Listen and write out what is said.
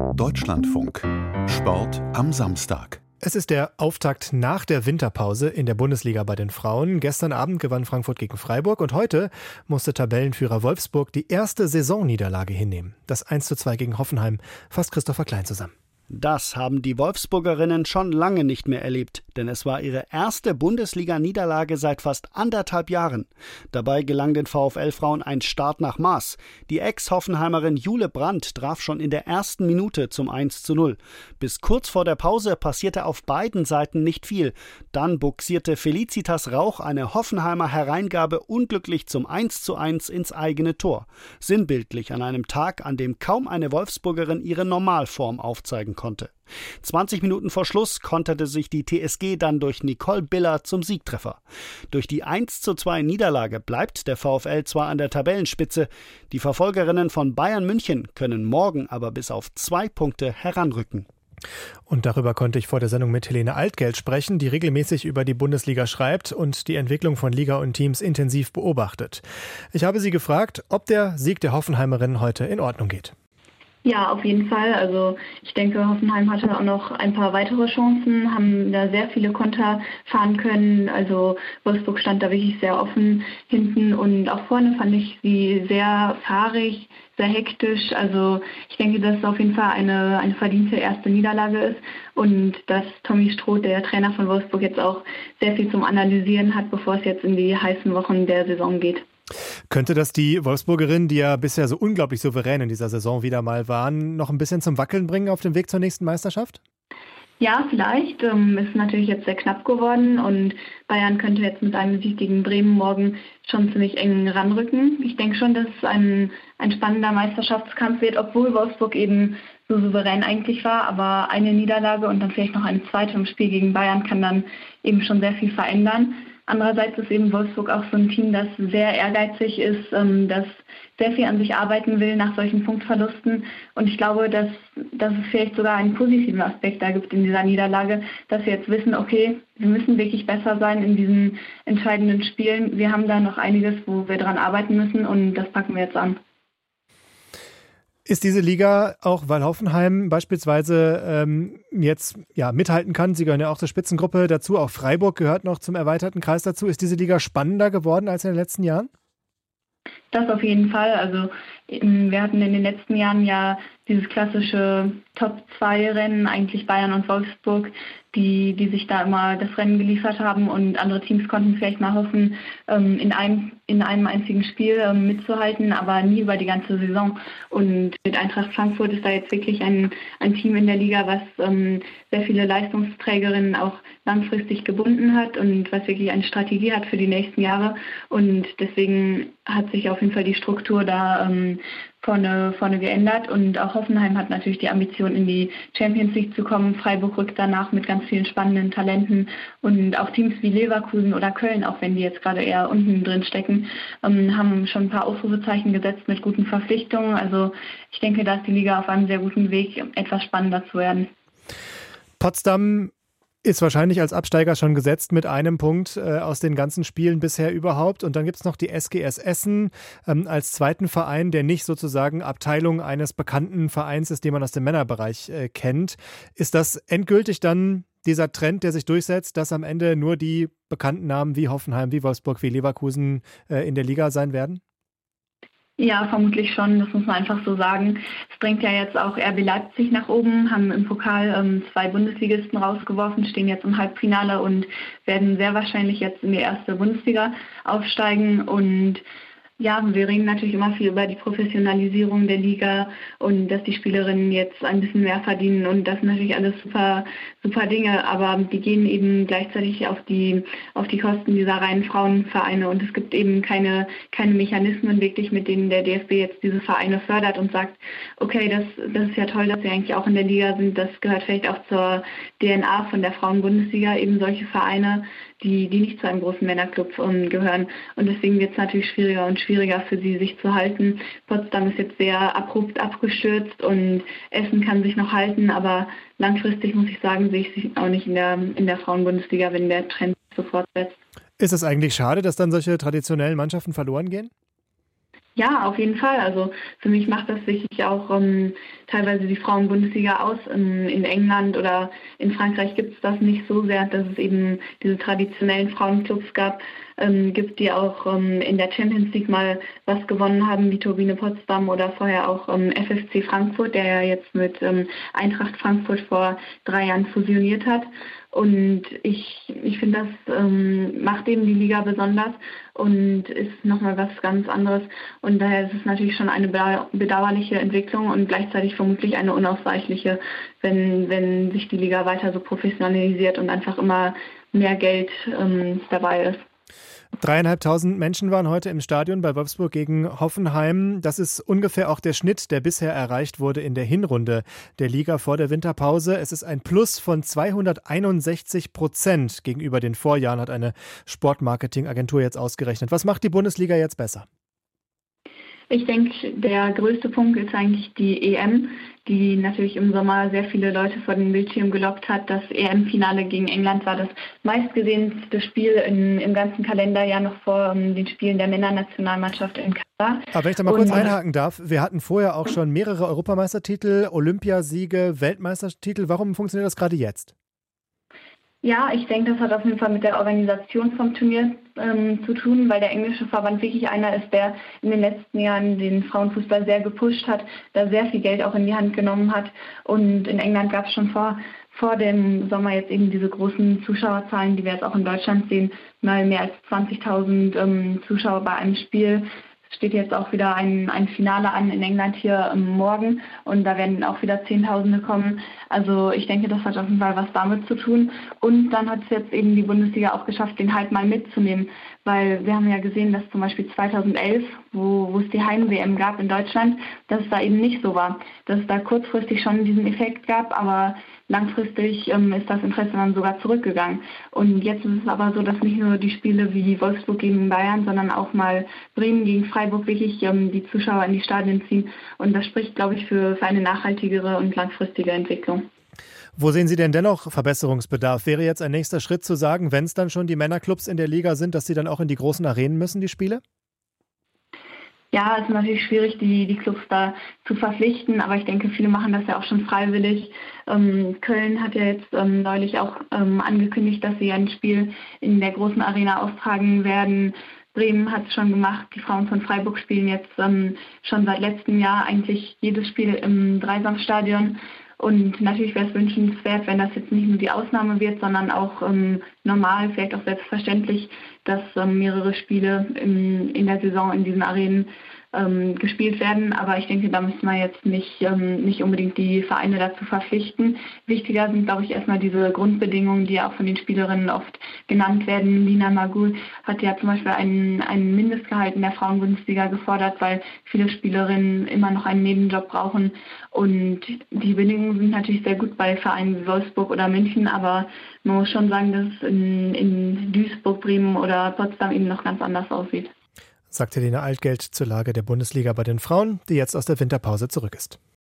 Deutschlandfunk. Sport am Samstag. Es ist der Auftakt nach der Winterpause in der Bundesliga bei den Frauen. Gestern Abend gewann Frankfurt gegen Freiburg und heute musste Tabellenführer Wolfsburg die erste Saisonniederlage hinnehmen. Das 1 zu 2 gegen Hoffenheim fasst Christopher Klein zusammen. Das haben die Wolfsburgerinnen schon lange nicht mehr erlebt, denn es war ihre erste Bundesliga-Niederlage seit fast anderthalb Jahren. Dabei gelang den VfL-Frauen ein Start nach Maß. Die Ex-Hoffenheimerin Jule Brandt traf schon in der ersten Minute zum 1 zu 0. Bis kurz vor der Pause passierte auf beiden Seiten nicht viel. Dann buxierte Felicitas Rauch eine Hoffenheimer Hereingabe unglücklich zum 1 zu 1 ins eigene Tor. Sinnbildlich an einem Tag, an dem kaum eine Wolfsburgerin ihre Normalform aufzeigen konnte. 20 Minuten vor Schluss konterte sich die TSG dann durch Nicole Biller zum Siegtreffer. Durch die 1 zu 2 Niederlage bleibt der VfL zwar an der Tabellenspitze, die Verfolgerinnen von Bayern München können morgen aber bis auf zwei Punkte heranrücken. Und darüber konnte ich vor der Sendung mit Helene Altgeld sprechen, die regelmäßig über die Bundesliga schreibt und die Entwicklung von Liga und Teams intensiv beobachtet. Ich habe sie gefragt, ob der Sieg der Hoffenheimerinnen heute in Ordnung geht. Ja, auf jeden Fall. Also ich denke, Hoffenheim hatte auch noch ein paar weitere Chancen, haben da sehr viele Konter fahren können. Also Wolfsburg stand da wirklich sehr offen hinten und auch vorne fand ich sie sehr fahrig, sehr hektisch. Also ich denke, dass es auf jeden Fall eine, eine verdiente erste Niederlage ist und dass Tommy Stroh, der Trainer von Wolfsburg, jetzt auch sehr viel zum Analysieren hat, bevor es jetzt in die heißen Wochen der Saison geht. Könnte das die Wolfsburgerinnen, die ja bisher so unglaublich souverän in dieser Saison wieder mal waren, noch ein bisschen zum Wackeln bringen auf dem Weg zur nächsten Meisterschaft? Ja, vielleicht. Ähm, ist natürlich jetzt sehr knapp geworden und Bayern könnte jetzt mit einem Sieg gegen Bremen morgen schon ziemlich eng ranrücken. Ich denke schon, dass es ein, ein spannender Meisterschaftskampf wird, obwohl Wolfsburg eben so souverän eigentlich war. Aber eine Niederlage und dann vielleicht noch eine zweite im Spiel gegen Bayern kann dann eben schon sehr viel verändern. Andererseits ist eben Wolfsburg auch so ein Team, das sehr ehrgeizig ist, ähm, das sehr viel an sich arbeiten will nach solchen Punktverlusten. Und ich glaube, dass, dass es vielleicht sogar einen positiven Aspekt da gibt in dieser Niederlage, dass wir jetzt wissen, okay, wir müssen wirklich besser sein in diesen entscheidenden Spielen. Wir haben da noch einiges, wo wir dran arbeiten müssen und das packen wir jetzt an. Ist diese Liga auch, weil Hoffenheim beispielsweise ähm, jetzt ja, mithalten kann, sie gehören ja auch zur Spitzengruppe dazu, auch Freiburg gehört noch zum erweiterten Kreis dazu, ist diese Liga spannender geworden als in den letzten Jahren? Das auf jeden Fall. Also wir hatten in den letzten Jahren ja dieses klassische Top-2-Rennen, eigentlich Bayern und Wolfsburg, die, die sich da immer das Rennen geliefert haben und andere Teams konnten vielleicht mal hoffen, ähm, in, einem, in einem einzigen Spiel ähm, mitzuhalten, aber nie über die ganze Saison. Und mit Eintracht Frankfurt ist da jetzt wirklich ein, ein Team in der Liga, was ähm, sehr viele Leistungsträgerinnen auch langfristig gebunden hat und was wirklich eine Strategie hat für die nächsten Jahre. Und deswegen hat sich auf jeden Fall die Struktur da vorne, vorne geändert. Und auch Hoffenheim hat natürlich die Ambition, in die Champions League zu kommen. Freiburg rückt danach mit ganz vielen spannenden Talenten. Und auch Teams wie Leverkusen oder Köln, auch wenn die jetzt gerade eher unten drin stecken, ähm, haben schon ein paar Ausrufezeichen gesetzt mit guten Verpflichtungen. Also ich denke, da ist die Liga auf einem sehr guten Weg, etwas spannender zu werden. Potsdam ist wahrscheinlich als Absteiger schon gesetzt mit einem Punkt äh, aus den ganzen Spielen bisher überhaupt. Und dann gibt es noch die SGS Essen ähm, als zweiten Verein, der nicht sozusagen Abteilung eines bekannten Vereins ist, den man aus dem Männerbereich äh, kennt. Ist das endgültig dann dieser Trend, der sich durchsetzt, dass am Ende nur die bekannten Namen wie Hoffenheim, wie Wolfsburg, wie Leverkusen äh, in der Liga sein werden? Ja, vermutlich schon, das muss man einfach so sagen. Es drängt ja jetzt auch RB Leipzig nach oben, haben im Pokal ähm, zwei Bundesligisten rausgeworfen, stehen jetzt im Halbfinale und werden sehr wahrscheinlich jetzt in die erste Bundesliga aufsteigen. Und ja, wir reden natürlich immer viel über die Professionalisierung der Liga und dass die Spielerinnen jetzt ein bisschen mehr verdienen und das sind natürlich alles super, super Dinge, aber die gehen eben gleichzeitig auf die, auf die Kosten dieser reinen Frauenvereine und es gibt eben keine, keine Mechanismen wirklich, mit denen der DFB jetzt diese Vereine fördert und sagt, okay, das, das ist ja toll, dass sie eigentlich auch in der Liga sind, das gehört vielleicht auch zur DNA von der Frauenbundesliga, eben solche Vereine die, die nicht zu einem großen Männerclub gehören. Und deswegen wird es natürlich schwieriger und schwieriger für sie, sich zu halten. Potsdam ist jetzt sehr abrupt abgestürzt und Essen kann sich noch halten, aber langfristig muss ich sagen, sehe ich sich auch nicht in der, in der Frauenbundesliga, wenn der Trend so fortsetzt. Ist es eigentlich schade, dass dann solche traditionellen Mannschaften verloren gehen? Ja, auf jeden Fall. Also für mich macht das sicherlich auch ähm, teilweise die Frauenbundesliga aus. In, in England oder in Frankreich gibt es das nicht so sehr, dass es eben diese traditionellen Frauenclubs gab ähm, gibt, die auch ähm, in der Champions League mal was gewonnen haben, wie Turbine Potsdam oder vorher auch ähm, FFC Frankfurt, der ja jetzt mit ähm, Eintracht Frankfurt vor drei Jahren fusioniert hat. Und ich, ich finde, das ähm, macht eben die Liga besonders und ist nochmal was ganz anderes. Und daher ist es natürlich schon eine bedauerliche Entwicklung und gleichzeitig vermutlich eine unausweichliche, wenn, wenn sich die Liga weiter so professionalisiert und einfach immer mehr Geld ähm, dabei ist. Dreieinhalbtausend Menschen waren heute im Stadion bei Wolfsburg gegen Hoffenheim. Das ist ungefähr auch der Schnitt, der bisher erreicht wurde in der Hinrunde der Liga vor der Winterpause. Es ist ein Plus von 261 Prozent gegenüber den Vorjahren, hat eine Sportmarketingagentur jetzt ausgerechnet. Was macht die Bundesliga jetzt besser? Ich denke, der größte Punkt ist eigentlich die EM, die natürlich im Sommer sehr viele Leute vor den Bildschirm gelockt hat. Das EM-Finale gegen England war das meistgesehenste Spiel in, im ganzen Kalenderjahr noch vor um, den Spielen der Männernationalmannschaft in Katar. Aber wenn ich da mal Und, kurz einhaken darf, wir hatten vorher auch schon mehrere Europameistertitel, Olympiasiege, Weltmeistertitel. Warum funktioniert das gerade jetzt? Ja, ich denke, das hat auf jeden Fall mit der Organisation vom Turnier ähm, zu tun, weil der englische Verband wirklich einer ist, der in den letzten Jahren den Frauenfußball sehr gepusht hat, da sehr viel Geld auch in die Hand genommen hat. Und in England gab es schon vor, vor dem Sommer jetzt eben diese großen Zuschauerzahlen, die wir jetzt auch in Deutschland sehen, mal mehr als 20.000 ähm, Zuschauer bei einem Spiel steht jetzt auch wieder ein, ein Finale an in England hier ähm, morgen und da werden auch wieder Zehntausende kommen. Also ich denke, das hat auf jeden Fall was damit zu tun. Und dann hat es jetzt eben die Bundesliga auch geschafft, den Hype mal mitzunehmen, weil wir haben ja gesehen, dass zum Beispiel 2011, wo, wo es die Heim-WM gab in Deutschland, dass es da eben nicht so war, dass es da kurzfristig schon diesen Effekt gab, aber langfristig ähm, ist das Interesse dann sogar zurückgegangen. Und jetzt ist es aber so, dass nicht nur die Spiele wie Wolfsburg gegen Bayern, sondern auch mal Bremen gegen Freiburg wirklich ähm, die Zuschauer in die Stadien ziehen. Und das spricht, glaube ich, für, für eine nachhaltigere und langfristige Entwicklung. Wo sehen Sie denn dennoch Verbesserungsbedarf? Wäre jetzt ein nächster Schritt zu sagen, wenn es dann schon die Männerclubs in der Liga sind, dass sie dann auch in die großen Arenen müssen, die Spiele? Ja, es ist natürlich schwierig, die, die Clubs da zu verpflichten, aber ich denke, viele machen das ja auch schon freiwillig. Ähm, Köln hat ja jetzt ähm, neulich auch ähm, angekündigt, dass sie ein Spiel in der großen Arena austragen werden. Bremen hat es schon gemacht. Die Frauen von Freiburg spielen jetzt ähm, schon seit letztem Jahr eigentlich jedes Spiel im Dreisamstadion. Und natürlich wäre es wünschenswert, wenn das jetzt nicht nur die Ausnahme wird, sondern auch ähm, normal, vielleicht auch selbstverständlich, dass ähm, mehrere Spiele in, in der Saison in diesen Arenen ähm, gespielt werden. Aber ich denke, da müssen wir jetzt nicht, ähm, nicht unbedingt die Vereine dazu verpflichten. Wichtiger sind, glaube ich, erstmal diese Grundbedingungen, die ja auch von den Spielerinnen oft genannt werden. Lina Magul hat ja zum Beispiel einen, einen Mindestgehalt in der Frauenbundesliga gefordert, weil viele Spielerinnen immer noch einen Nebenjob brauchen. Und die Bedingungen sind natürlich sehr gut bei Vereinen wie Wolfsburg oder München, aber man muss schon sagen, dass es in, in Duisburg, Bremen oder Potsdam eben noch ganz anders aussieht sagt Helene Altgeld zur Lage der Bundesliga bei den Frauen, die jetzt aus der Winterpause zurück ist.